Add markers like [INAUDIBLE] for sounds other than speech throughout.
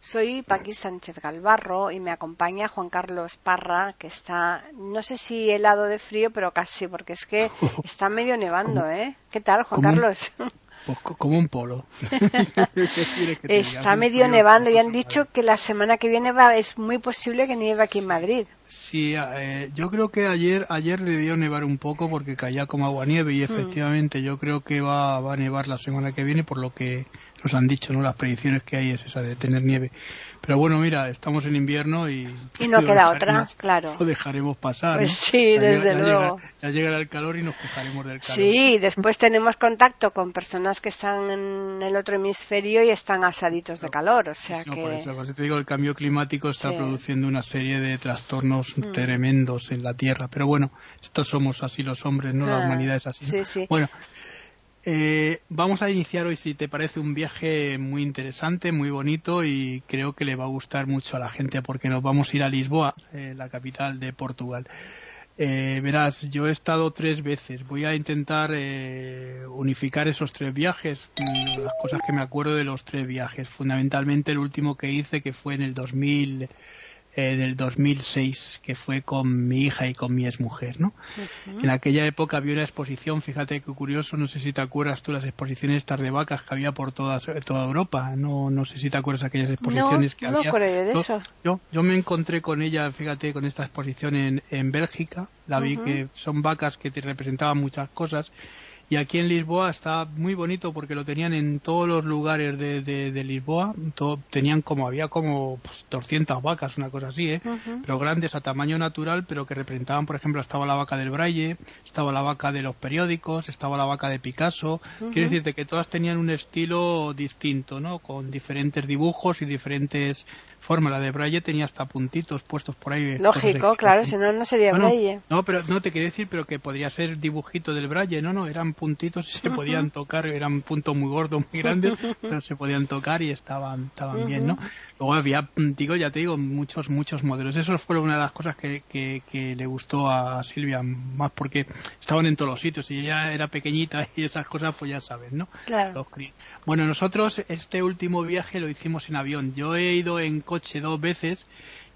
Soy Paqui Sánchez Galvarro y me acompaña Juan Carlos Parra, que está, no sé si helado de frío, pero casi, porque es que [LAUGHS] está medio nevando, ¿eh? ¿Qué tal, Juan Carlos? Pues como un polo. [LAUGHS] [LAUGHS] está medio nevando y han dicho que la semana que viene va, es muy posible que nieve aquí en Madrid. Sí, eh, yo creo que ayer ayer debió nevar un poco porque caía como agua nieve y hmm. efectivamente yo creo que va, va a nevar la semana que viene por lo que nos han dicho, ¿no? Las predicciones que hay es esa de tener nieve. Pero bueno, mira, estamos en invierno y... Y no queda otra, claro. Lo dejaremos pasar. Pues sí, desde luego. ya llegará el calor y nos quejaremos del calor. Sí, después tenemos contacto con personas que están en el otro hemisferio y están asaditos de calor, o sea que... Por eso, te digo, el cambio climático está produciendo una serie de trastornos mm. tremendos en la Tierra. Pero bueno, estos somos así los hombres, ¿no? La ah, humanidad es así. Sí, sí. Bueno, eh, vamos a iniciar hoy, si te parece, un viaje muy interesante, muy bonito y creo que le va a gustar mucho a la gente porque nos vamos a ir a Lisboa, eh, la capital de Portugal. Eh, verás, yo he estado tres veces. Voy a intentar unificar esos tres viajes, mm, las cosas que me acuerdo de los tres viajes. Fundamentalmente el último que hice, que fue en el 2000 eh, del 2006, que fue con mi hija y con mi exmujer, ¿no? En aquella época había una exposición, fíjate qué curioso, no sé si te acuerdas tú las exposiciones estas de vacas que había por toda, toda Europa, no no sé si te acuerdas aquellas exposiciones que había. No de eso. Yo, yo me encontré con ella, fíjate, con esta exposición en, en Bélgica, la vi que son vacas que te representaban muchas cosas y aquí en Lisboa está muy bonito porque lo tenían en todos los lugares de, de, Lisboa. Todo, tenían como, había como pues, 200 vacas, una cosa así, ¿eh? Pero grandes a tamaño natural, pero que representaban, por ejemplo, estaba la vaca del Braille, estaba la vaca de los periódicos, estaba la vaca de Picasso. Quiero decirte que todas tenían un estilo distinto, ¿no? Con diferentes dibujos y diferentes forma. La de Braille tenía hasta puntitos puestos por ahí. Lógico, claro, [LAUGHS] si no, no sería Braille. No, pero no te quería decir, pero que podría ser dibujito del Braille. No, no, eran puntitos y se podían tocar, eran puntos muy gordos, muy grandes, [LAUGHS] pero se podían tocar y estaban, estaban bien, ¿no? Luego había, digo, ya te digo, muchos, muchos modelos. Eso fue una de las cosas que, que, que le gustó a Silvia, más porque estaban en todos los sitios y ella era pequeñita y esas cosas, pues ya sabes, ¿no? Claro. Bueno, nosotros este último viaje lo hicimos en avión. Yo he ido en coche dos veces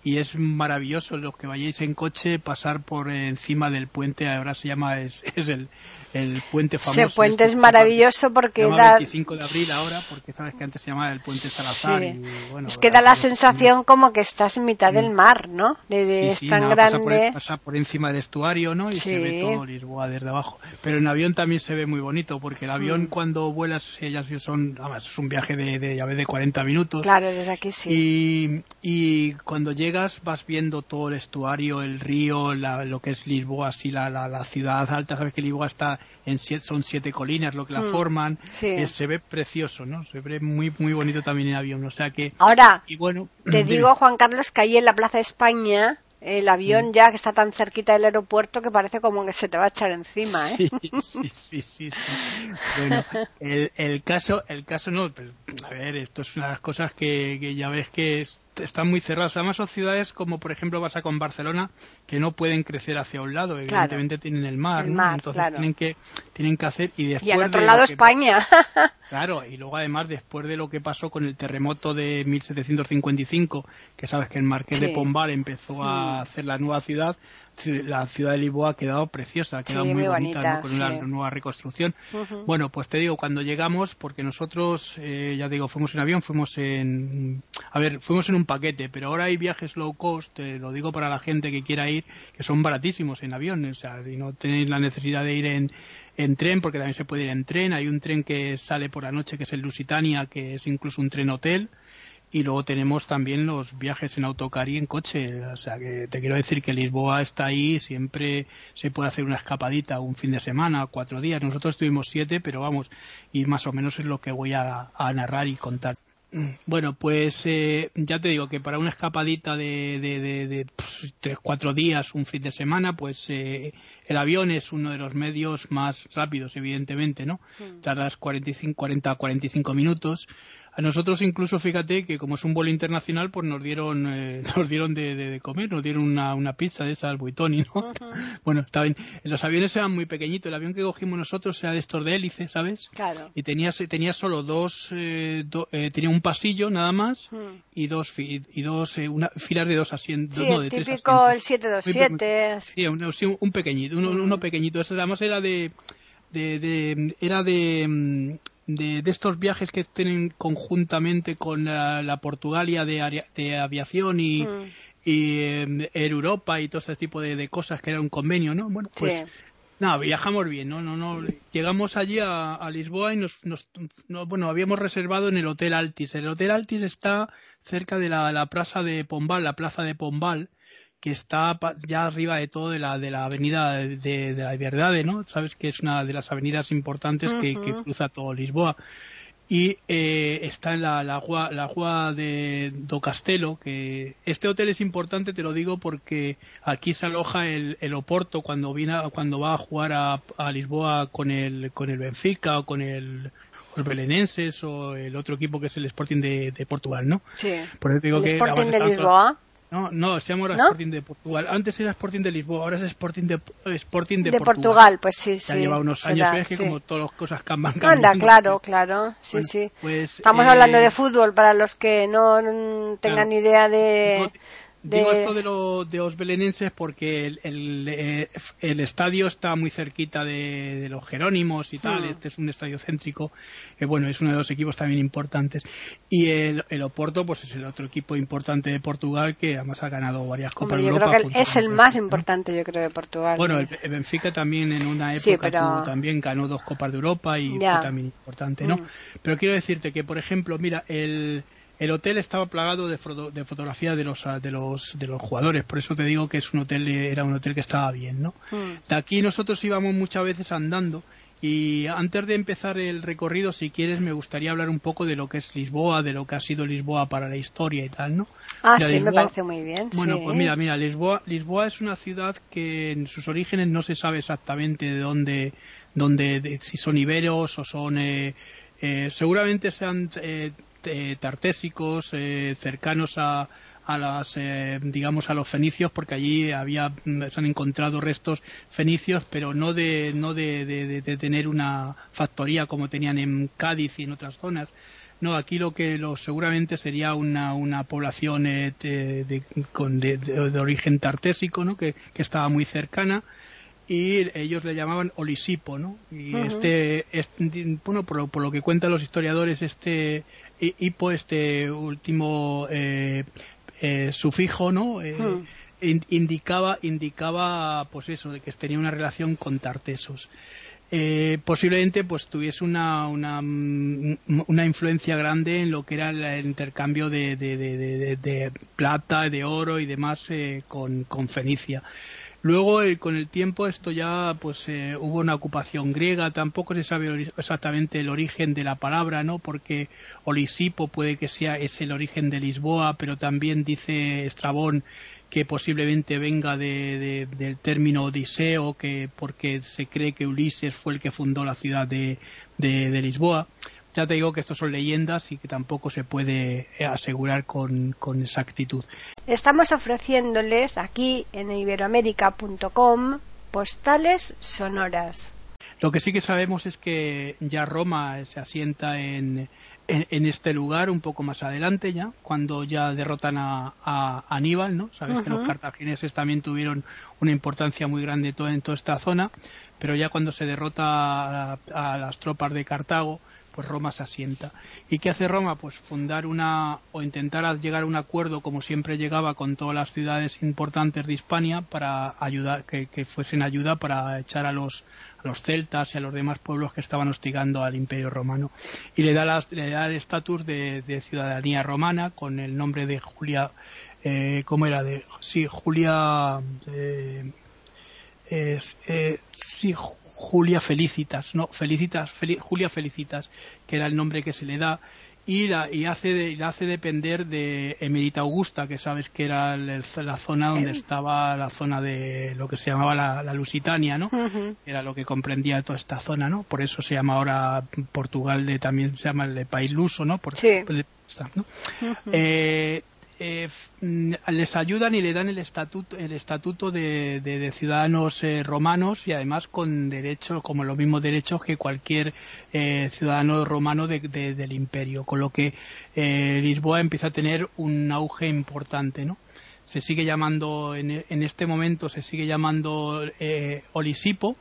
y es maravilloso los que vayáis en coche pasar por encima del puente ahora se llama es, [LAUGHS] es el, el puente famoso ese puente es maravilloso porque da 25 de abril ahora porque sabes que antes se llamaba el puente Salazar y, bueno, es que da la sensación como que estás en mitad del mar ¿no? de, es tan grande. pasa por, encima del estuario ¿no? y se ve todo Lisboa desde abajo. Pero en avión también se ve muy bonito porque el avión cuando vuelas ellas son además es un viaje de, de ya ves de 40 minutos. Claro desde aquí sí. Y, y cuando llega vas viendo todo el estuario, el río, lo que es Lisboa, así la, la, ciudad alta, sabes que Lisboa está en siete, son siete colinas lo que la hmm, forman, eh, se ve precioso, ¿no? Se ve muy muy bonito también en avión, o sea que Ahora, y bueno, [CLEARS THROAT] te digo Juan Carlos que ahí en la Plaza de España el avión mm. ya que está tan cerquita del aeropuerto que parece como que se te va a echar encima, ¿eh? Sí, [LAUGHS] sí, sí, Bueno, el, el, caso, el caso no, pues, a ver, esto es una de las cosas que, que ya ves que están muy cerradas. Además son ciudades como por ejemplo vas a con Barcelona que no pueden crecer hacia un lado, evidentemente tienen el mar, ¿no? Entonces tienen que tienen que hacer y después y al otro lado España. [LAUGHS] claro, y luego además después de lo que pasó con el terremoto de 1755, que sabes que el Marqués de Pombal empezó a hacer la nueva ciudad, la ciudad de Lisboa ha quedado preciosa, ha quedado muy, bonita, con una nueva reconstrucción. Bueno, pues te digo, cuando llegamos, porque nosotros, eh, ya digo, fuimos en avión, fuimos en, a ver, fuimos en un paquete, pero ahora hay viajes low cost, te lo digo para la gente que quiera ir, que son baratísimos en avión, o sea, y no tenéis la necesidad de ir en, en tren, porque también se puede ir en tren, hay un tren que sale por la noche que es el Lusitania, que es incluso un tren hotel, y luego tenemos también los viajes en autocar y en coche. O sea que te quiero decir que Lisboa está ahí, siempre se puede hacer una escapadita un fin de semana, cuatro días. Nosotros tuvimos siete, pero vamos, y más o menos es lo que voy a, narrar y contar. Bueno, pues eh, ya te digo que para una escapadita de, de, de, pues, tres, cuatro días, un fin de semana, pues eh, el avión es uno de los medios más rápidos, evidentemente, ¿no? Mm. Tardas 45, 40, 45 minutos. A nosotros incluso, fíjate que como es un vuelo internacional, pues nos dieron eh, [LAUGHS] nos dieron de, de, comer, nos dieron una, una pizza de esas buitoni, ¿no? [LAUGHS] Bueno, está bien. Los aviones eran muy pequeñitos. El avión que cogimos nosotros era de estos de hélice, ¿sabes? Claro. Y tenía, tenía solo dos, eh, eh, tenía un pasillo nada más y dos y dos una, filas de dos asientos. Sí, no, de típico el 727. Sí, un, un pequeñito, uno, uno pequeñito. Ese además era de, de, de era de mm, de, estos viajes que tienen conjuntamente con la, Portugalia de, de aviación y, mm. y em, Europa y todo ese tipo de, cosas que era un convenio, ¿no? Bueno, pues nada, viajamos bien, ¿no? no, no Llegamos allí a, Lisboa y nos, nos bueno, habíamos reservado en el Hotel Altis. El Hotel Altis está cerca de la, la plaza de Pombal, la plaza de Pombal, que está ya arriba de todo de la, de la avenida de, la Verdade, ¿no? Sabes que es una de las avenidas importantes que, cruza todo Lisboa. Y eh, está en la, la, la de Do Castelo, que este hotel es importante, te lo digo, porque aquí se aloja el, el Oporto cuando, viene, cuando va a jugar a, a Lisboa con el, con el Benfica o con el, el Belenenses o el otro equipo que es el Sporting de, de Portugal, ¿no? Sí. Por digo ¿El Sporting de Lisboa? No, no, se llama ahora Sporting de Portugal. Antes era Sporting de Lisboa, ahora es Sporting de, Sporting de, de Portugal. pues sí, sí. Ya lleva unos años, es que como todas las cosas cambian. Anda, claro, claro, sí, sí. Pues, Estamos hablando de eh, fútbol, para los que no tengan idea de... Digo esto de, lo, de los belenenses porque el, el, eh, el, estadio está muy cerquita de, de los Jerónimos y tal. Este es un estadio céntrico. que bueno, es uno de los equipos también importantes. Y el, el, Oporto, pues es el otro equipo importante de Portugal que además ha ganado varias Copas de Europa. Creo que es el más importante, yo creo, de Portugal. Bueno, el, Benfica también en una época también ganó dos Copas de Europa y fue también importante, ¿no? Hmm. Pero quiero decirte que, por ejemplo, mira, el el hotel estaba plagado de, de fotografías de los, de, los, de los jugadores, por eso te digo que es un hotel, era un hotel que estaba bien, ¿no? Hmm. De aquí nosotros íbamos muchas veces andando y antes de empezar el recorrido, si quieres, me gustaría hablar un poco de lo que es Lisboa, de lo que ha sido Lisboa para la historia y tal, ¿no? Ah, sí, me parece muy bien. Bueno, pues mira, mira, Lisboa, Lisboa es una ciudad que en sus orígenes no se sabe exactamente de dónde, dónde si son iberos o son... Eh, eh, seguramente sean eh, eh, tartésicos eh, cercanos a, a las eh, digamos a los fenicios porque allí había mm, se han encontrado restos fenicios pero no de no de, de, tener una factoría como tenían en Cádiz y en otras zonas. No aquí lo que lo seguramente sería una, una población de, con de, origen tartésico no que, que estaba muy cercana y ellos le llamaban Olisipo, ¿no? Y este, bueno, por lo, que cuentan los historiadores, este hipo, este último eh, eh, sufijo, ¿no? Eh, indicaba, indicaba, pues eso, de que tenía una relación con Tartesos. posiblemente pues tuviese una, una, una, influencia grande en lo que era el intercambio de, de, de, de plata, de oro y demás con, con Fenicia. Luego, eh, con el tiempo, esto ya, pues, eh, hubo una ocupación griega. Tampoco se sabe exactamente el origen de la palabra, ¿no? Porque Olisipo puede que sea es el origen de Lisboa, pero también dice Estrabón que posiblemente venga de, del término Odiseo, que porque se cree que Ulises fue el que fundó la ciudad de, de Lisboa. Ya te digo que esto son leyendas y que tampoco se puede eh, asegurar con, exactitud. Estamos ofreciéndoles aquí en iberoamérica.com postales sonoras. Lo que sí que sabemos es que ya Roma se asienta en, en, este lugar un poco más adelante ya, cuando ya derrotan a, Aníbal, ¿no? Sabes que los cartagineses también tuvieron una importancia muy grande en toda esta zona, pero ya cuando se derrota a las tropas de Cartago, pues Roma se asienta. ¿Y qué hace Roma? Pues fundar una o intentar llegar a un acuerdo como siempre llegaba con todas las ciudades importantes de Hispania para ayudar que, fuesen ayuda para echar a los a los celtas y a los demás pueblos que estaban hostigando al Imperio Romano y le da le da el estatus de, ciudadanía romana con el nombre de Julia eh, ¿cómo era? de sí Julia eh, eh, Julia Felicitas, no, Felicitas, Julia Felicitas, que era el nombre que se le da, y la, y hace la hace depender de Emerita Augusta, que sabes que era la zona donde em. estaba la zona de lo que se llamaba la, Lusitania, ¿no? Era lo que comprendía toda esta zona, ¿no? Por eso se llama ahora Portugal, de, también se llama el país luso, ¿no? Por, sí. Eh, mm, les ayudan y le dan el estatuto, el estatuto de, ciudadanos eh, romanos y además con derechos, como los mismos derechos que cualquier eh, ciudadano romano del imperio, con lo que Lisboa empieza a tener un auge importante, ¿no? Se sigue llamando, en, en este momento se sigue llamando Olisipo,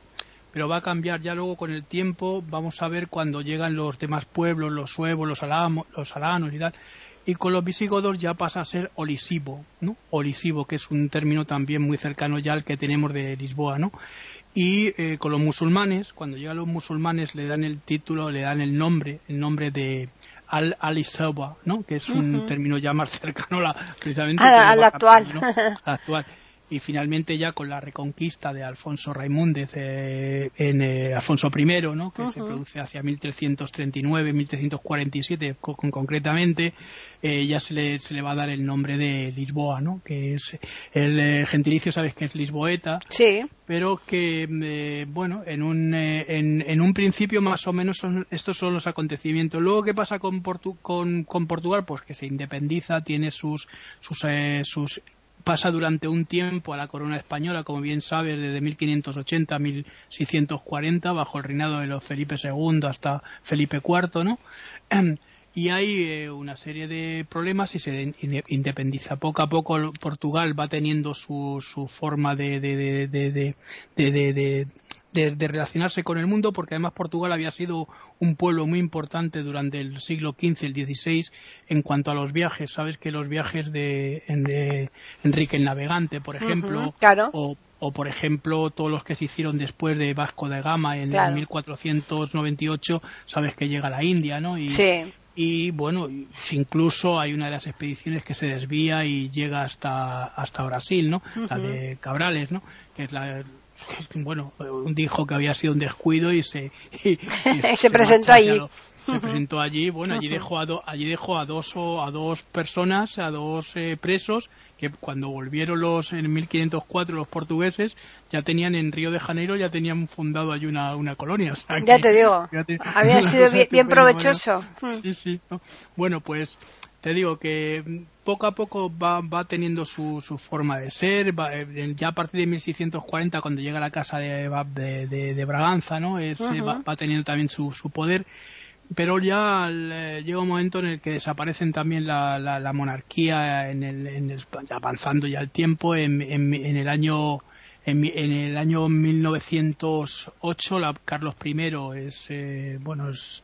pero va a cambiar ya luego con el tiempo. Vamos a ver cuando llegan los demás pueblos, los suevos, los alanos y tal, y con los visigodos ya pasa a ser olisivo, ¿no? Olisivo, que es un término también muy cercano ya al que tenemos de Lisboa, ¿no? Y eh, con los musulmanes, cuando llegan los musulmanes le dan el título, le dan el nombre, el nombre de al alisaba, ¿no? Que es un término ya más [LAUGHS] cercano a la, precisamente al actual. actual y finalmente ya con la reconquista de Alfonso Raimúndez eh, en eh, Alfonso I, ¿no? que se produce hacia 1339, 1347 concretamente, eh, ya se le, se le va a dar el nombre de Lisboa, ¿no? que es el gentilicio, sabes que es lisboeta, sí. pero que, bueno, en un, en, en, un principio más o menos son, estos son los acontecimientos. Luego, ¿qué pasa con, con, con Portugal? Pues que se independiza, tiene sus, sus, sus pasa durante un tiempo a la corona española, como bien sabes, desde 1580 a 1640, bajo el reinado de los Felipe II hasta Felipe IV, ¿no? [CLEARS THROAT] Y hay eh, una serie de problemas y se independiza. Poco a poco Portugal va teniendo su, su forma de, de, de, de de, relacionarse con el mundo, porque además Portugal había sido un pueblo muy importante durante el siglo XV, el XVI, en cuanto a los viajes. Sabes que los viajes de, Enrique el Navegante, por ejemplo, o, o, por ejemplo todos los que se hicieron después de Vasco de Gama en 1498, sabes que llega a la India, ¿no? Y, y bueno, incluso hay una de las expediciones que se desvía y llega hasta hasta Brasil, ¿no? La de Cabrales, ¿no? Que es la [LAUGHS] bueno, dijo que había sido un descuido y se, [LAUGHS] se, presentó allí. se presentó allí, bueno, allí dejó a, allí dejó a dos o a dos personas, a dos eh, presos que cuando volvieron los en 1504 los portugueses ya tenían en Río de Janeiro ya tenían fundado allí una, una colonia. ya te digo, había [LAUGHS] sido bien, provechoso. sí, sí. Bueno, pues te digo que poco a poco va, va teniendo su, su, forma de ser. Eh, ya a partir de 1640, cuando llega a la casa de, de, de, Braganza, ¿no? Es, va, teniendo también su, su poder. Pero ya llega un momento en el que desaparecen también la, la, monarquía, en el, en el, avanzando ya el tiempo. En, en, el año en, el año 1908, la, Carlos I es eh, bueno es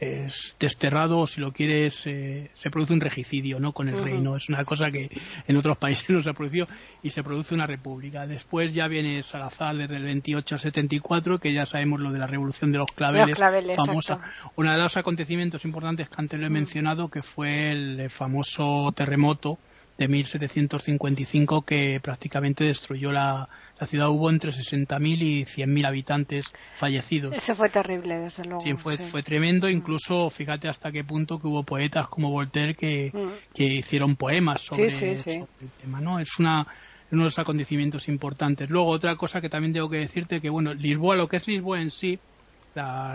es desterrado o si lo quieres eh, se produce un regicidio no con el reino. Es una cosa que en otros países [LAUGHS] no se ha producido y se produce una república. Después ya viene Salazar desde el 28 al 74 que ya sabemos lo de la revolución de los claveles, famosa. uno de los acontecimientos importantes que antes lo he mencionado que fue el famoso terremoto de 1755 que prácticamente destruyó la, la ciudad. Hubo entre 60.000 y 100.000 habitantes fallecidos. Eso fue terrible, desde luego. Sí, fue, fue tremendo. Incluso, fíjate hasta qué punto que hubo poetas como Voltaire que, mm. que hicieron poemas sobre, el tema. ¿no? Es una uno de los acontecimientos importantes. Luego, otra cosa que también tengo que decirte que, bueno, Lisboa, lo que es Lisboa en sí,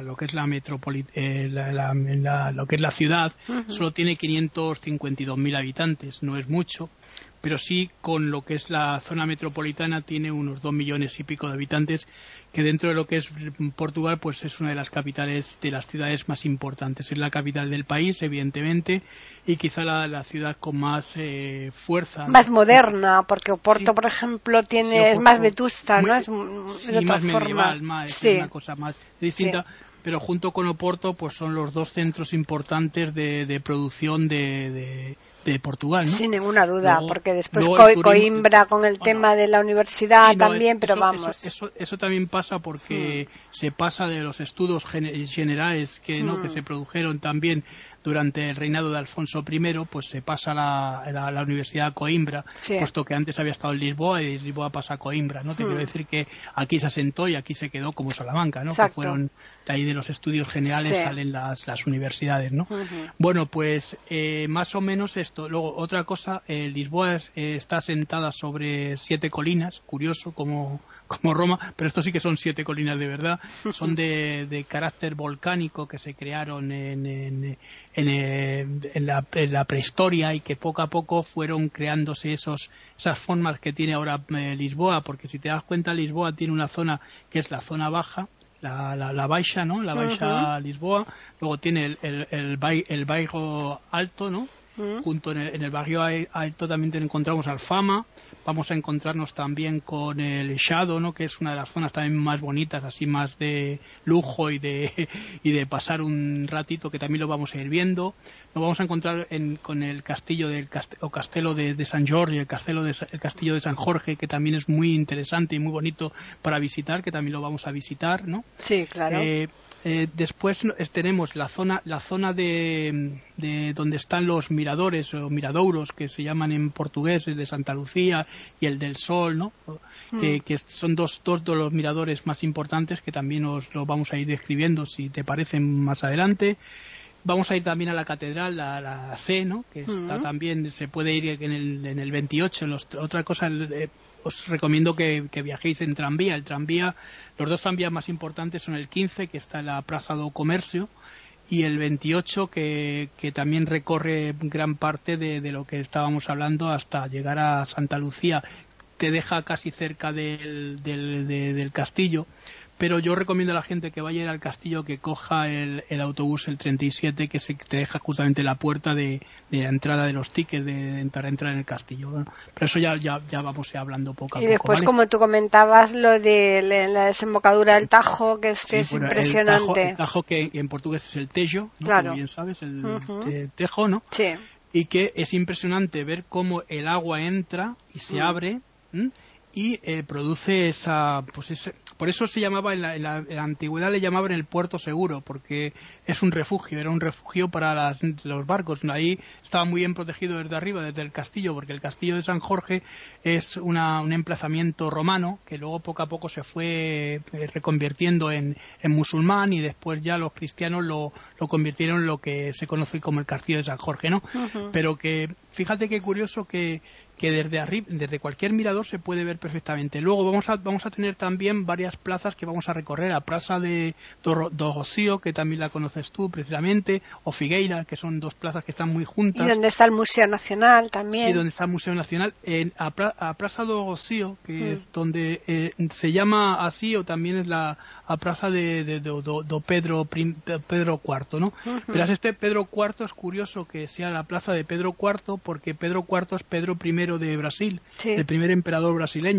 lo que es la metrópoli, eh, lo que es la ciudad, solo tiene 552.000 habitantes, no es mucho, pero sí con lo que es la zona metropolitana tiene unos dos millones y pico de habitantes que dentro de lo que es Portugal pues es una de las capitales de las ciudades más importantes. Es la capital del país evidentemente y quizá la, ciudad con más eh, fuerza más moderna porque Oporto por ejemplo tiene es más vetusta no es, más medieval más, es una cosa más distinta pero junto con Oporto pues son los dos centros importantes de, producción de, de Portugal, ¿no? Sin ninguna duda, porque después Coimbra con el tema de la universidad también, pero vamos. Eso, eso, también pasa porque hmm. se pasa de los estudios generales que, ¿no? que hmm. se produjeron también durante el reinado de Alfonso I, pues se pasa a la, Universidad de Coimbra, puesto que antes había estado en Lisboa y Lisboa pasa a Coimbra, ¿no? Te quiero hmm. decir que aquí se asentó y aquí se quedó como Salamanca, ¿no? Que fueron de ahí de los estudios generales salen las, las universidades, ¿no? Bueno, pues eh, más o menos esto. Luego, otra cosa, eh, Lisboa eh, está asentada sobre siete colinas, curioso como como Roma, pero esto sí que son siete colinas de verdad, son de, de carácter volcánico que se crearon en, en, en, la, la, prehistoria y que poco a poco fueron creándose esos, esas formas que tiene ahora eh, Lisboa, porque si te das cuenta Lisboa tiene una zona que es la zona baja, la, la, Baixa, ¿no? La Baixa Lisboa, luego tiene el, el, el, el Bairro Alto, ¿no? Junto en el, en el, barrio alto también encontramos Alfama, vamos a encontrarnos también con el Shadow, ¿no? que es una de las zonas también más bonitas, así más de lujo y de, y de pasar un ratito, que también lo vamos a ir viendo. Nos vamos a encontrar con el castillo del o castelo de, San Jorge, el, castelo de, el castillo de San Jorge, que también es muy interesante y muy bonito para visitar, que también lo vamos a visitar, ¿no? Sí, claro. Eh, eh, después tenemos la zona, la zona de, de, donde están los miradores o miradouros, que se llaman en portugués el de Santa Lucía y el del Sol, ¿no? Hmm. Que, son dos, dos de los miradores más importantes que también os lo vamos a ir describiendo si te parecen más adelante. Vamos a ir también a la catedral, a la C, ¿no? Que está también, se puede ir en el, en el 28. otra cosa, eh, os recomiendo que, viajéis en tranvía. El tranvía, los dos tranvías más importantes son el 15, que está en la Plaza do Comercio, y el 28, que, que también recorre gran parte de, lo que estábamos hablando hasta llegar a Santa Lucía, te deja casi cerca del, del, del castillo pero yo recomiendo a la gente que vaya al castillo que coja el, autobús el 37 que se te deja justamente la puerta de, de entrada de los tickets de, entrar, entrar en el castillo pero eso ya, ya, ya vamos hablando poco a poco y después como tú comentabas lo de la desembocadura del Tajo que es, es impresionante. El tajo, que en portugués es el Tejo claro. como bien sabes el Tejo ¿no? sí. Y que es impresionante ver cómo el agua entra y se mm. abre y eh, produce esa, pues ese, por eso se llamaba en la, antigüedad le llamaban el puerto seguro porque es un refugio era un refugio para los barcos. Ahí estaba muy bien protegido desde arriba desde el castillo porque el castillo de San Jorge es una, un emplazamiento romano que luego poco a poco se fue eh, reconvirtiendo en, en, musulmán y después ya los cristianos lo, lo, convirtieron en lo que se conoce como el castillo de San Jorge no pero que fíjate qué curioso que que desde arriba, desde cualquier mirador se puede ver perfectamente. Luego vamos a, vamos a tener también varias plazas que vamos a recorrer, la plaza de Dogosío, que también la conoces tú precisamente, o Figueira, que son dos plazas que están muy juntas. Y donde está el Museo Nacional también. Sí, donde está el Museo Nacional. En, a, Plaza Dogosío, que es mm. donde eh, se llama así, o también es la a plaza de, de, Pedro, Pedro IV, ¿no? Pero este Pedro IV es curioso que sea la plaza de Pedro IV porque Pedro IV es Pedro I de Brasil, el primer emperador brasileño.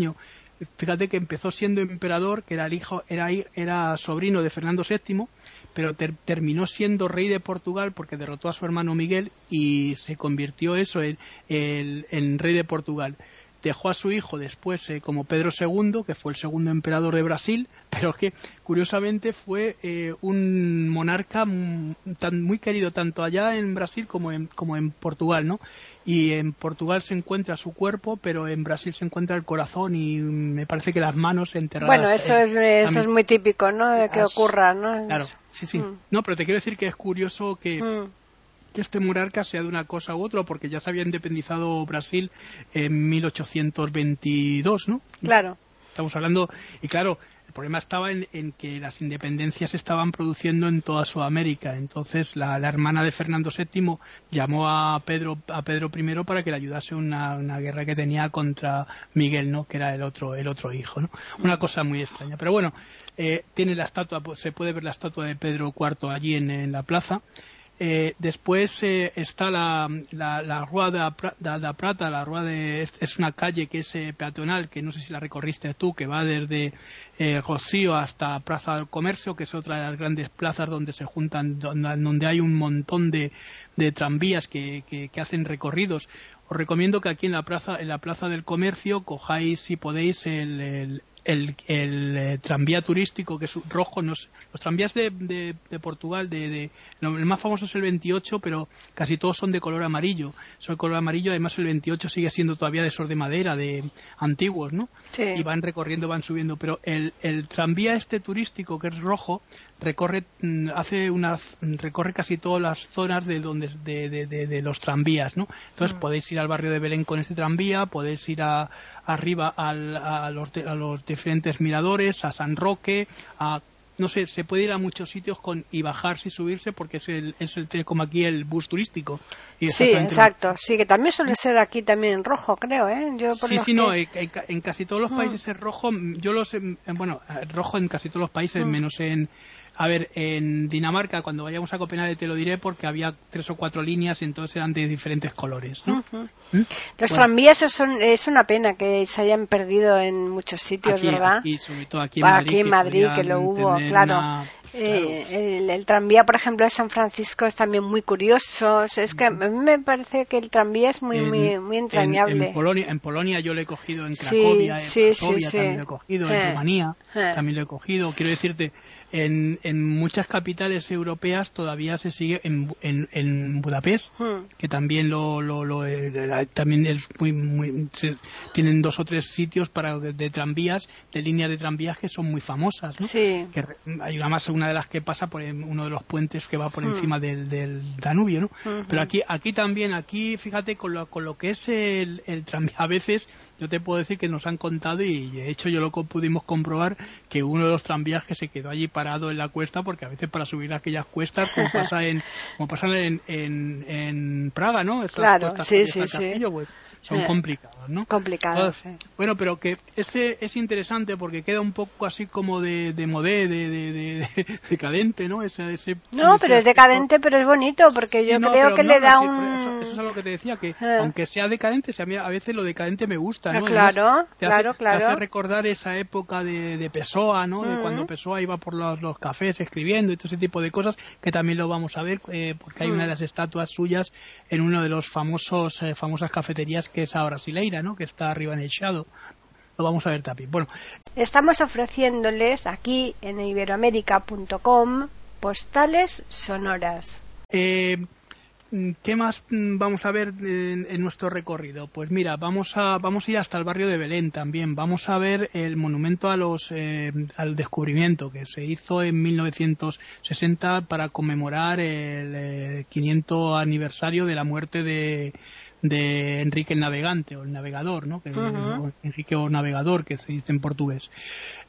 Fíjate que empezó siendo emperador, que era el hijo, era, era sobrino de Fernando VII, pero terminó siendo rey de Portugal porque derrotó a su hermano Miguel y se convirtió eso en, en rey de Portugal dejó a su hijo después eh, como Pedro II, que fue el segundo emperador de Brasil, [LAUGHS] pero que curiosamente fue eh, un monarca muy querido tanto allá en Brasil como en, como en Portugal, ¿no? Y en Portugal se encuentra su cuerpo, pero en Brasil se encuentra el corazón y me parece que las manos enterradas. Bueno, eso, es, eso es muy típico, ¿no? De que ocurra, ¿no? Claro, sí, sí. Mm. No, pero te quiero decir que es curioso que... Mm que este monarca sea de una cosa u otra, porque ya se había independizado Brasil en 1822, ¿no? Claro. Estamos hablando, y claro, el problema estaba en, que las independencias se estaban produciendo en toda Sudamérica. Entonces la, hermana de Fernando VII llamó a Pedro, a Pedro I para que le ayudase una, una guerra que tenía contra Miguel, ¿no? Que era el otro, el otro hijo, ¿no? Una cosa muy extraña. Pero bueno, eh, tiene la estatua, se puede ver la estatua de Pedro IV allí en, en la plaza Eh, después eh, está la, la, la Rua de la, Plata, la Rua de, es, una calle que es peatonal, que no sé si la recorriste tú, que va desde Rocío hasta Plaza del Comercio, que es otra de las grandes plazas donde se juntan, donde, hay un montón de, de tranvías que, que, hacen recorridos. Os recomiendo que aquí en la plaza, en la plaza del comercio cojáis, si podéis, el, el eh, tranvía turístico que es rojo. los tranvías de, de, Portugal, de, el más famoso es el 28, pero casi todos son de color amarillo. Son de color amarillo, además el 28 sigue siendo todavía de esos de madera, de antiguos, ¿no? Y van recorriendo, van subiendo. Pero el, el tranvía este turístico que es rojo recorre mm, hace una recorre casi todas las zonas de donde de, de, de, los tranvías no entonces mm. podéis ir al barrio de Belén con este tranvía podéis ir a, arriba al, a, los, a los diferentes miradores a San Roque a no sé, se puede ir a muchos sitios con y bajarse y subirse porque es el, es el como aquí el bus turístico. sí, exacto. Sí, que también suele ser aquí también rojo, creo, ¿eh? Yo sí, sí, no, en, casi todos los mm. países es rojo. Yo lo sé, bueno, rojo en casi todos los países, menos en, a ver, en Dinamarca, cuando vayamos a Copenhague te lo diré porque había tres o cuatro líneas y entonces eran de diferentes colores. ¿no? ¿Mm? Los tranvías son, es una pena que se hayan perdido en muchos sitios, ¿verdad? Aquí, sobre todo aquí en Madrid. Aquí en Madrid, que, lo hubo, claro. Eh, el, tranvía, por ejemplo, de San Francisco es también muy curioso. es que a mí me parece que el tranvía es muy, muy, muy entrañable. En, Polonia, en Polonia yo lo he cogido, en Cracovia, en también lo he cogido, en eh, Rumanía eh. también lo he cogido. Quiero decirte, en, en muchas capitales europeas todavía se sigue en, en, Budapest, hmm. que también lo, lo, eh, también es muy, muy tienen dos o tres sitios para de tranvías, de líneas de tranvías que son muy famosas, ¿no? Sí. Que hay una más una de las que pasa por uno de los puentes que va por hmm. encima del, del, Danubio, ¿no? Hmm. Pero aquí aquí también aquí fíjate con lo, con lo que es el, el tranvía a veces yo te puedo decir que nos han contado y de hecho yo lo pudimos comprobar que uno de los tranvías que se quedó allí parado en la cuesta porque a veces para subir aquellas cuestas como pasa en como pasa en, en, Praga no claro sí sí sí. pues son eh, complicados no complicados bueno pero que ese es interesante porque queda un poco así como de, de modé de, de, decadente no ese, ese no pero es decadente pero es bonito porque yo creo que le da un eso, es lo que te decía que eh. aunque sea decadente a veces lo decadente me gusta Ah, claro, claro, claro. Te hace recordar esa época de, de Pessoa, ¿no? De cuando Pessoa iba por los, los, cafés escribiendo y todo ese tipo de cosas, que también lo vamos a ver, eh, porque hay una de las estatuas suyas en uno de los famosos, eh, famosas cafeterías que es ahora Brasileira, ¿no? Que está arriba en el Shadow lo vamos a ver también. Bueno, estamos ofreciéndoles aquí en iberoamérica.com postales sonoras. Eh, Mm, ¿Qué más mm, vamos a ver en, nuestro recorrido? Pues mira, vamos a, vamos a ir hasta el barrio de Belén también. Vamos a ver el monumento a los, eh, al descubrimiento que se hizo en 1960 para conmemorar el 500 eh, aniversario de la muerte de, de Enrique el Navegante o el Navegador, ¿no? Que, Enrique o Navegador, que se dice en portugués.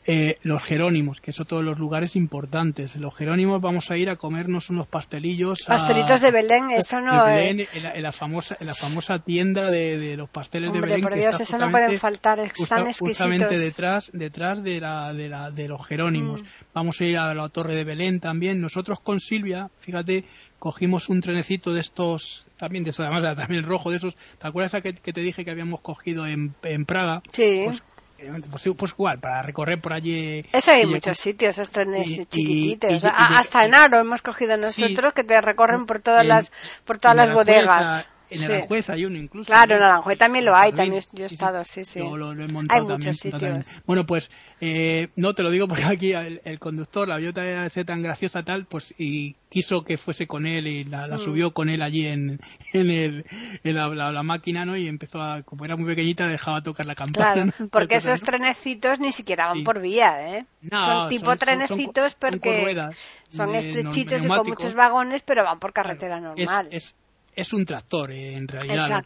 Eh, los Jerónimos, que son todos los lugares importantes. Los Jerónimos vamos a ir a comernos unos pastelillos. Pastelitos de Belén, eso no. Belén, en, la, famosa, en la famosa tienda de, los pasteles de Belén. Por Dios, eso no pueden faltar, están Justamente detrás, detrás de, la, de, la, de los Jerónimos. Mm. Vamos a ir a la Torre de Belén también. Nosotros con Silvia, fíjate, cogimos un trenecito de estos, también de estos, además también el rojo de esos. ¿Te acuerdas que, que te dije que habíamos cogido en, en Praga? Sí. Pues pues, pues, igual, para recorrer por allí. Eso hay muchos sitios, esos trenes chiquititos. hasta en Aro hemos cogido nosotros que te recorren por todas las por todas las bodegas. En Aranjuez hay uno incluso. Claro, en Aranjuez también lo hay, también yo he estado, sí, sí. lo, he montado hay muchos sitios. Bueno, pues eh, no te lo digo porque aquí el, conductor la vio tan graciosa tal, pues y quiso que fuese con él y la, mm. subió con él allí en, en, el, en la, máquina, ¿no? Y empezó a, como era muy pequeñita, dejaba tocar la campana. Claro, [LAUGHS] porque esos trenecitos ni siquiera van por vía, ¿eh? son tipo trenecitos porque son, estrechitos y con muchos vagones, pero van por carretera normal es un tractor eh, en realidad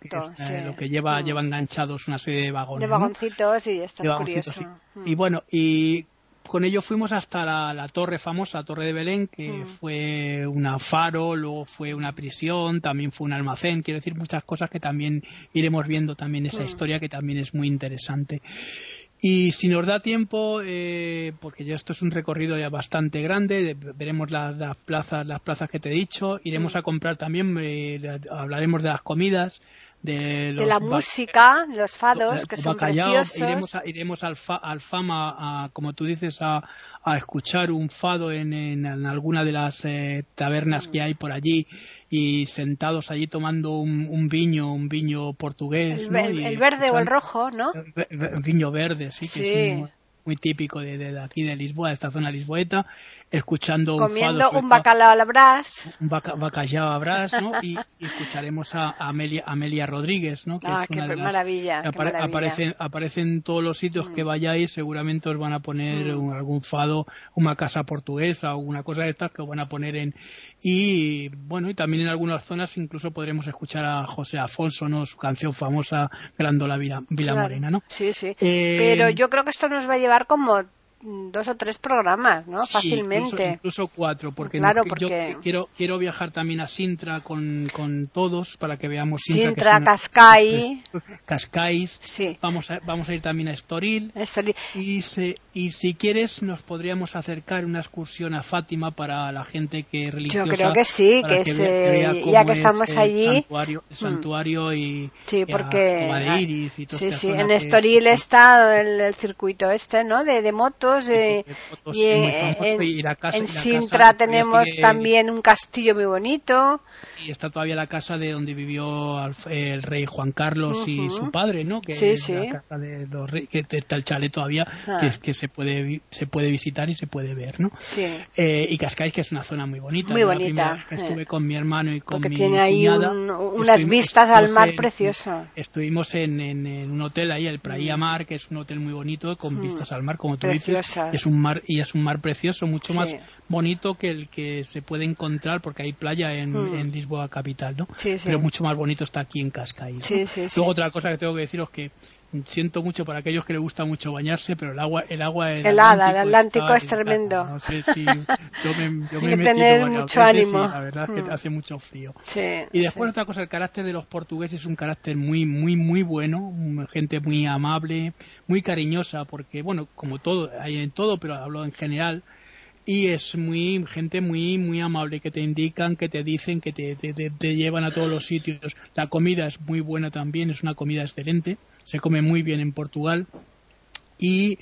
lo que, lleva mm. lleva enganchados una serie de vagones de vagoncitos y está curioso mm. y bueno y con ello fuimos hasta la, torre famosa, la torre de Belén, que mm. fue una faro, luego fue una prisión, también fue un almacén, quiero decir muchas cosas que también iremos viendo también esa historia que también es muy interesante. Y si nos da tiempo, eh, porque ya esto es un recorrido ya bastante grande, veremos las plazas, las plazas que te he dicho, iremos a comprar también, eh, hablaremos de las comidas, de, la música, los fados, que son preciosos. Iremos, iremos al, al Fama, como tú dices, a, a escuchar un fado en, en, alguna de las eh, tabernas que hay por allí y sentados allí tomando un, un viño, un viño portugués. El, verde o el rojo, ¿no? viño verde, sí, que es muy, típico de, de, aquí de Lisboa, de esta zona lisboeta escuchando Comiendo un, bacalao a la brás. Un bacalao a brás, ¿no? [LAUGHS] Y, escucharemos a Amelia, Amelia Rodríguez, ¿no? Que ah, es una de maravilla, Aparecen, aparecen en todos los sitios que mm. vayáis, seguramente os van a poner mm. algún fado, una casa portuguesa o una cosa de estas que os van a poner en... Y bueno, y también en algunas zonas incluso podremos escuchar a José Afonso, ¿no? Su canción famosa, Grandola Vila, Vila Morena, ¿no? Sí, sí. Eh, Pero yo creo que esto nos va a llevar como dos o tres programas, ¿no? Fácilmente. Incluso, cuatro, porque, claro, yo quiero, quiero viajar también a Sintra con, con todos para que veamos Sintra. Sintra, Cascais. Cascais. Sí. Vamos a, vamos a ir también a Estoril. Estoril. Y, se, y si quieres nos podríamos acercar una excursión a Fátima para la gente que religiosa. Yo creo que sí, que, es, ya que estamos allí. El santuario, el mm. santuario y, sí, porque, Iris y Sí, sí, en Estoril está el, circuito este, ¿no? De, de motos y en, Sintra tenemos también un castillo muy bonito. Y está todavía la casa de donde vivió el rey Juan Carlos y su padre, ¿no? Que es la casa de los reyes, que está el chalet todavía, que, es, ah. que se puede se puede visitar y se puede ver, ¿no? Sí. Eh, y Cascais, que es una zona muy bonita. Muy bonita. estuve con mi hermano y con Porque mi tiene ahí unas vistas al mar preciosas. Estuvimos en, en, un hotel ahí, el Praia mm. Mar, que es un hotel muy bonito con mm. vistas al mar, como tú dices es un mar y es un mar precioso, mucho más bonito que el que se puede encontrar porque hay playa en, hmm. Lisboa capital, ¿no? Pero mucho más bonito está aquí en Cascais. Luego otra cosa que tengo que deciros que siento mucho para aquellos que les gusta mucho bañarse, pero el agua, el agua el Atlántico, el Atlántico es tremendo. No sé si yo me, yo Hay que tener mucho ánimo. la verdad es que hmm. hace mucho frío. y después otra cosa, el carácter de los portugueses es un carácter muy, muy, muy bueno, gente muy amable, muy cariñosa, porque bueno, como todo, hay en todo, pero hablo en general, y es muy gente muy muy amable que te indican que te dicen que te, te, llevan a todos los sitios la comida es muy buena también es una comida excelente se come muy bien en Portugal. Y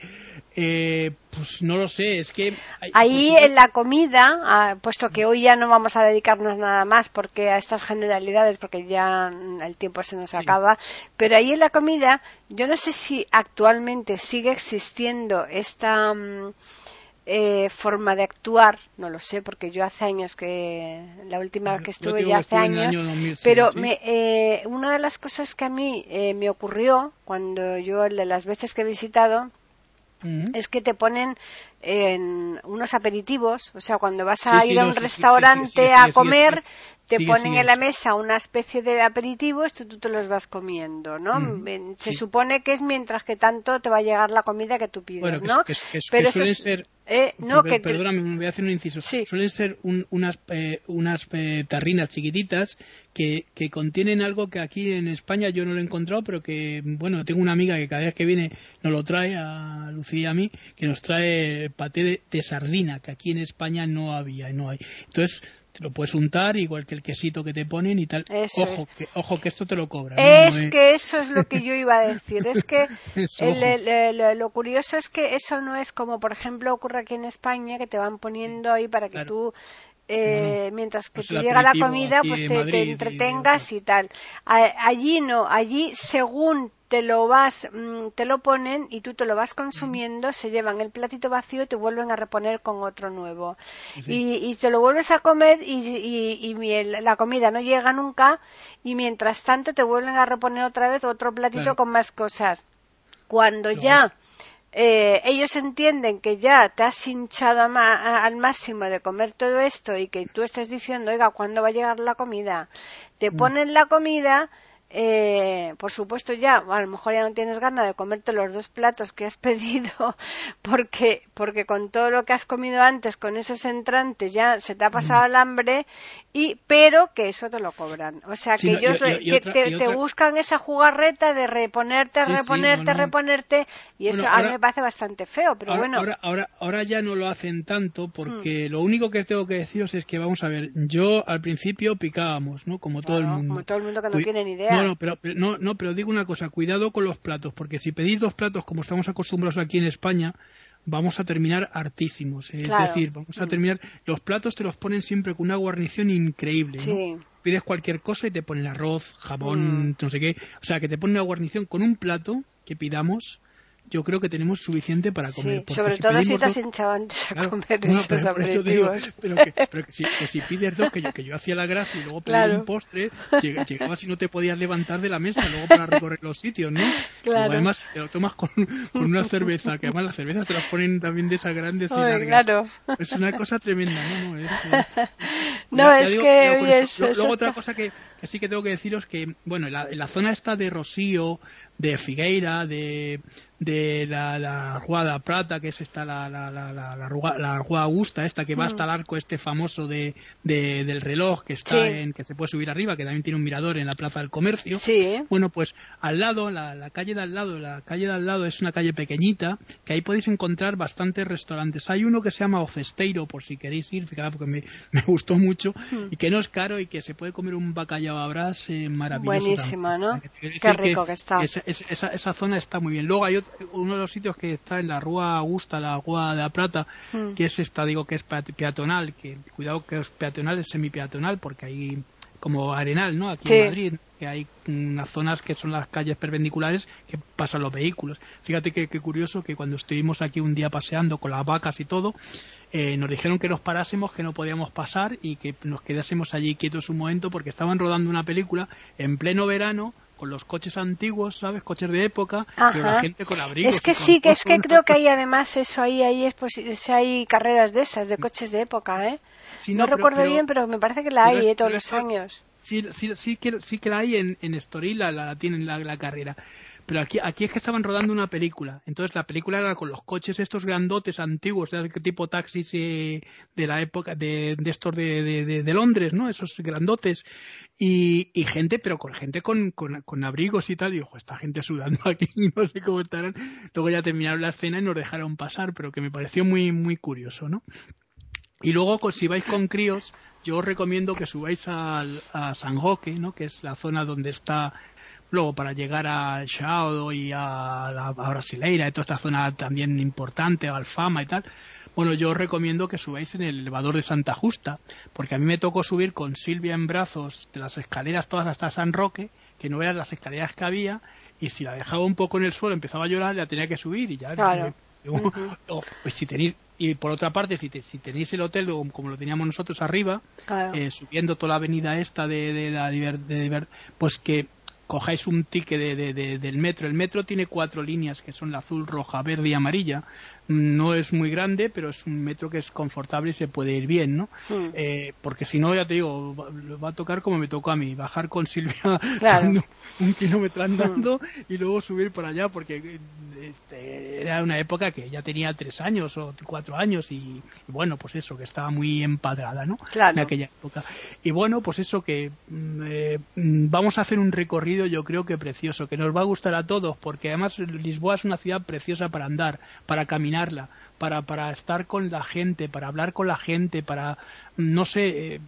eh, pues no lo sé, es que... Ahí en la comida, ah, puesto que hoy ya no vamos a dedicarnos nada más porque a estas generalidades, porque ya el tiempo se nos acaba, pero ahí en la comida, yo no sé si actualmente sigue existiendo esta... Eh, forma de actuar, no lo sé, porque yo hace años que, la última que estuve ya hace años, pero me, eh, una de las cosas que a mí eh, me ocurrió cuando yo, las veces que he visitado, es que te ponen en unos aperitivos, o sea, cuando vas a ir a un restaurante a comer, te ponen en la mesa una especie de aperitivos, tú, tú te los vas comiendo, ¿no? Se supone que es mientras que tanto te va a llegar la comida que tú pides, ¿no? Pero suelen ser eh, no, que perdóname, me voy a hacer un inciso. Suelen ser unas, eh, unas eh, tarrinas chiquititas que, que, contienen algo que aquí en España yo no lo he encontrado, pero que, bueno, tengo una amiga que cada vez que viene nos lo trae a Lucía y a mí, que nos trae paté de, sardina, que aquí en España no había, no hay. Entonces, te lo puedes untar igual que el quesito que te ponen y tal. ojo, que, ojo que esto te lo cobran. Es que eso es lo que yo iba a decir. Es que [LAUGHS] lo curioso es que eso no es como, por ejemplo, ocurre aquí en España, que te van poniendo ahí para que tú eh, mientras que te llega la comida, pues te, entretengas y, tal. allí no, allí según te lo vas, mm, te lo ponen y tú te lo vas consumiendo, se llevan el platito vacío y te vuelven a reponer con otro nuevo. Y, te lo vuelves a comer y, y, la comida no llega nunca y mientras tanto te vuelven a reponer otra vez otro platito con más cosas. Cuando ya eh, ellos entienden que ya te has hinchado al máximo de comer todo esto y que tú estás diciendo, oiga, ¿cuándo va a llegar la comida? Te mm. ponen la comida eh, por supuesto ya, a lo mejor ya no tienes ganas de comerte los dos platos que has [LAUGHS] pedido porque, porque con todo lo que has comido antes, con esos entrantes ya se te ha pasado el hambre, y, pero que eso te lo cobran. O sea, que ellos te, buscan esa jugarreta de reponerte, reponerte, reponerte, y eso a mí me parece bastante feo, pero bueno. Ahora, ahora, ahora ya no lo hacen tanto porque hmm. lo único que tengo que deciros es que vamos a ver, yo al principio picábamos, ¿no? Como todo el mundo. Como todo el mundo que no tiene ni idea. No, no, pero, no, no, pero digo una cosa, cuidado con los platos, porque si pedís dos platos como estamos acostumbrados aquí en España, vamos a terminar hartísimos. Es decir, vamos a mm. terminar. Los platos te los ponen siempre con una guarnición increíble. ¿no? Pides cualquier cosa y te ponen arroz, jabón, mm. no sé qué. O sea, que te ponen una guarnición con un plato que pidamos yo creo que tenemos suficiente para comer. Sí, sobre todo si has hinchado antes a comer esos aperitivos. [LAUGHS] pero, que, pero que, si, que, si, pides dos, que yo, que yo hacía la gracia y luego pedí un postre, llegabas y no te podías levantar de la mesa luego para recorrer los sitios, ¿no? Claro. además te lo tomas con, con, una cerveza, que además las cervezas te las ponen también de esa grande Claro. Es una cosa tremenda, ¿no? No, es, [LAUGHS] no, es que... luego otra cosa que, sí que tengo que deciros que, bueno, en la, en la zona esta de Rocío, de Figueira, de de la, la Rua Prata, que es esta la, la, la, Rua Augusta, esta que va hasta el arco este famoso de, de del reloj que está en, que se puede subir arriba, que también tiene un mirador en la Plaza del Comercio. Sí. Bueno, pues al lado, la, la calle de al lado, la calle de al lado es una calle pequeñita, que ahí podéis encontrar bastantes restaurantes. Hay uno que se llama Ocesteiro, por si queréis ir, fíjate, porque me, [LAUGHS] me gustó mucho, y que no es caro y que se puede comer un bacalao a brás eh, maravilloso. Buenísimo, ¿no? Qué rico que, está. Esa, esa, esa, zona está muy bien. Luego hay otro, uno de los sitios que está en la Rúa Augusta, la Rúa de la Plata, hmm. que es esta, digo que es peatonal, que cuidado que es peatonal, es semi-peatonal, porque hay como arenal, ¿no? Aquí en Madrid, que hay unas zonas que son las calles perpendiculares que pasan los vehículos. Fíjate que, curioso que cuando estuvimos aquí un día paseando con las vacas y todo, eh, nos dijeron que nos parásemos, que no podíamos pasar y que nos quedásemos allí quietos un momento porque estaban rodando una película en pleno verano con los coches antiguos, ¿sabes? Coches de época, pero la gente con abrigos. Es que sí, que es que creo que hay además eso ahí, ahí es si hay carreras de esas, de coches de época, ¿eh? No, recuerdo bien, pero me parece que la hay ¿eh? todos los años. Sí, sí, sí, que, sí que la hay en, en Estoril, la, la tienen la, la carrera. Pero aquí, aquí es que estaban rodando una película. Entonces la película era con los coches estos grandotes antiguos, de tipo taxis eh, de la época de, de estos de, de, Londres, ¿no? Esos grandotes. Y, y gente, pero con gente con, con, con, abrigos y tal. Y ojo, esta gente sudando [LAUGHS] aquí, no sé cómo estarán. Luego ya terminaron la escena y nos dejaron pasar, pero que me pareció muy, muy curioso, ¿no? Y luego, si vais con críos, yo os recomiendo que subáis al, a San Roque, ¿no? que es la zona donde está Luego, para llegar a Chao y a la Brasileira, y toda esta zona también importante, Alfama y tal, bueno, yo os recomiendo que subáis en el elevador de Santa Justa, porque a mí me tocó subir con Silvia en brazos de las escaleras todas hasta San Roque, que no veas las escaleras que había, y si la dejaba un poco en el suelo empezaba a llorar, la tenía que subir y ya. Claro. [LAUGHS] pues si tenéis y por otra parte si, si tenéis el hotel como, lo teníamos nosotros arriba eh, subiendo toda la avenida esta de, de, de, de, pues que cojáis un ticket de, del metro. El metro tiene cuatro líneas que son la azul, roja, verde y amarilla no es muy grande, pero es un metro que es confortable y se puede ir bien, ¿no? Hmm. Eh, porque si no, ya te digo, va a tocar como me tocó a mí, bajar con Silvia [LAUGHS] un kilómetro andando hmm. y luego subir por allá, porque este, era una época que ya tenía tres años o cuatro años y, bueno, pues eso, que estaba muy empadrada, ¿no? En aquella época. Y bueno, pues eso que mm, eh, mm, vamos a hacer un recorrido, yo creo que precioso, que nos va a gustar a todos, porque además Lisboa es una ciudad preciosa para andar, para caminar dominarla para, para estar con la gente, para hablar con la gente, para, no sé, eh,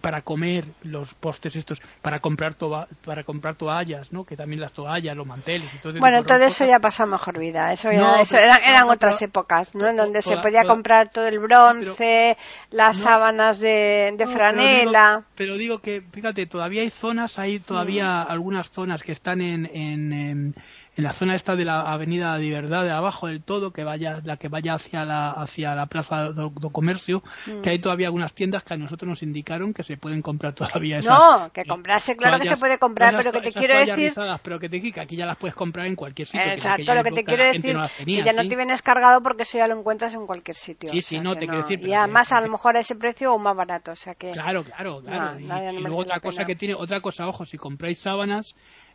para comer los postes estos, para comprar para comprar toallas, ¿no? Que también las toallas, los manteles. Entonces, bueno, todo eso ya pasó mejor vida. Eso ya, eso eran, otras épocas, ¿no? En donde se podía comprar todo el bronce, las sábanas de, de franela. Pero digo, que, fíjate, todavía hay zonas, hay todavía algunas zonas que están en, en, en, la zona esta de la Avenida de Verdad de abajo del todo, que vaya, la que vaya hacia hacia la, hacia la plaza do, comercio, mm. que hay todavía algunas tiendas que a nosotros nos indicaron que se pueden comprar todavía esas. No, que comprarse, claro que se puede comprar, pero que te quiero decir. Pero que te que aquí ya las puedes comprar en cualquier sitio. Exacto, lo que te quiero decir, que ya no te vienes cargado porque eso ya lo encuentras en cualquier sitio. Sí, sí, no, te quiero decir. Y además a lo mejor a ese precio o más barato, o sea que. Claro, claro, claro. y, luego otra cosa que tiene, otra cosa, ojo, si compráis sábanas,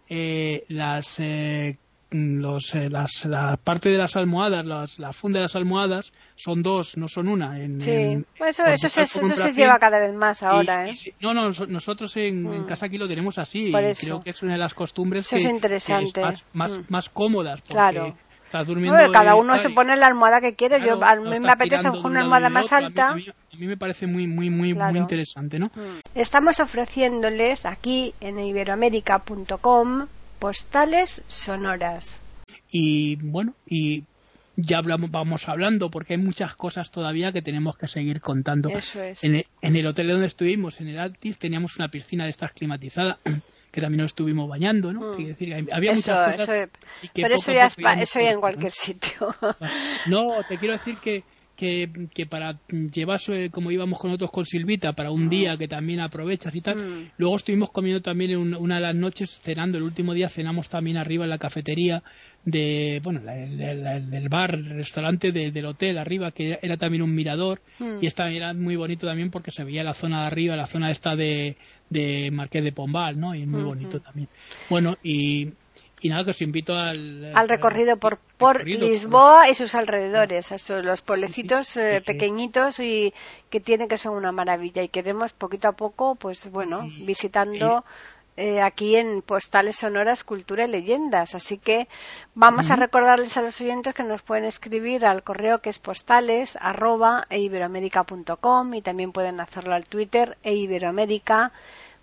eh, las eh, los, eh, las, la parte de las almohadas, las, la funda de las almohadas son dos, no son una. En, sí, eso, eso, se, eso se lleva cada vez más ahora. ¿eh? no, no, nosotros en, mm. casa aquí lo tenemos así. Y creo que es una de las costumbres que, es interesante. más, mm. más, cómodas. Porque claro. Estás durmiendo cada uno se pone la almohada que quiere. Yo, a mí me apetece una almohada más alta. A mí, me parece muy, muy, muy, muy interesante, ¿no? Mm. Estamos ofreciéndoles aquí en iberoamérica.com postales sonoras. Y bueno, y ya hablamos, vamos hablando porque hay muchas cosas todavía que tenemos que seguir contando. Eso es. En el, hotel donde estuvimos, en el Altis, teníamos una piscina de estas climatizada [CLEARS THROAT] que también nos estuvimos bañando, ¿no? Mm. decir, había muchas cosas. pero eso ya, es, eso ya en cualquier sitio. [LAUGHS] No, te quiero decir que que, que para llevar, como íbamos con otros con Silvita, para un día que también aprovechas y tal. Mm. Luego estuvimos comiendo también en una de las noches, cenando. El último día cenamos también arriba en la cafetería de, bueno, del bar, el restaurante del hotel arriba, que era también un mirador. Mm. Y estaba, era muy bonito también porque se veía la zona de arriba, la zona esta de, de Marqués de Pombal, ¿no? Y muy bonito también. Bueno, y y nada, que os invito al, al recorrido por, por Lisboa y sus alrededores, a esos, los pueblecitos eh, pequeñitos y que tienen que son una maravilla y queremos poquito a poco, pues bueno, visitando. Eh, aquí en Postales Sonoras, Cultura y Leyendas. Así que vamos a recordarles a los oyentes que nos pueden escribir al correo que es postales arroba e y también pueden hacerlo al Twitter e iberoamérica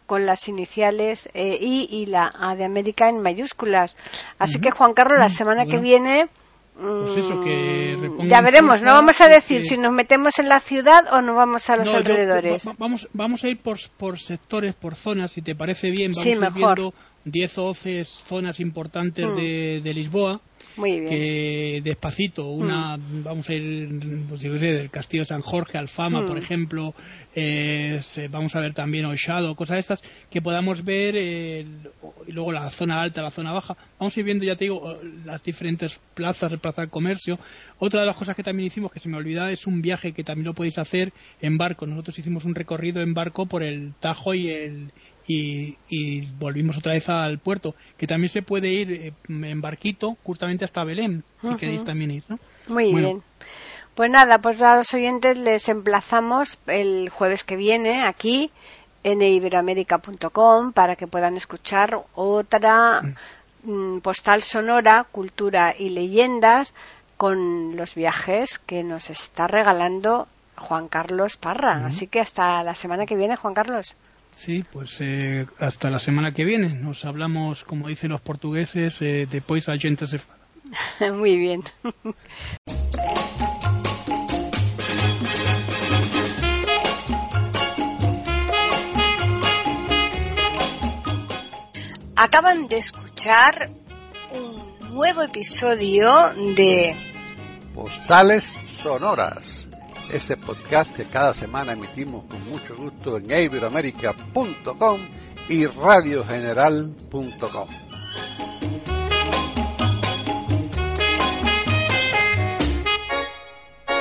con las iniciales eh, I y la A de América en mayúsculas. Así que Juan Carlos, la semana que viene pues mm, ya veremos, no vamos a decir si nos metemos en la ciudad o no vamos a los alrededores. vamos, vamos a ir por, por sectores, por zonas, si te parece bien. Vamos a ir viendo 10 o 12 zonas importantes mm. de, de Lisboa muy bien. Que despacito, una, mm. vamos a ir, pues yo sé, del Castillo de San Jorge, Alfama, por mm. ejemplo, eh, vamos a ver también Oshado, cosas de estas, que podamos ver, eh, y luego la zona alta, la zona baja. Vamos a ir viendo, ya te digo, las diferentes plazas, el plaza del comercio. Otra de las cosas que también hicimos, que se me olvidaba, es un viaje que también lo podéis hacer en barco. Nosotros hicimos un recorrido en barco por el Tajo y el, y, volvimos otra vez al puerto, que también se puede ir eh, en barquito justamente hasta Belén, si queréis también ir. ¿no? Muy bien. Pues nada, pues a los oyentes les emplazamos el jueves que viene aquí en iberoamérica.com para que puedan escuchar otra mm, postal sonora, cultura y leyendas con los viajes que nos está regalando Juan Carlos Parra. Así que hasta la semana que viene, Juan Carlos. Sí, pues eh, hasta la semana que viene. Nos hablamos, como dicen los portugueses, eh, después a gente se [LAUGHS] Muy bien. Acaban de escuchar un nuevo episodio de Postales Sonoras ese podcast que cada semana emitimos con mucho gusto en iberoamerica.com y radiogeneral.com.